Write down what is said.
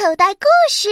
口袋故事。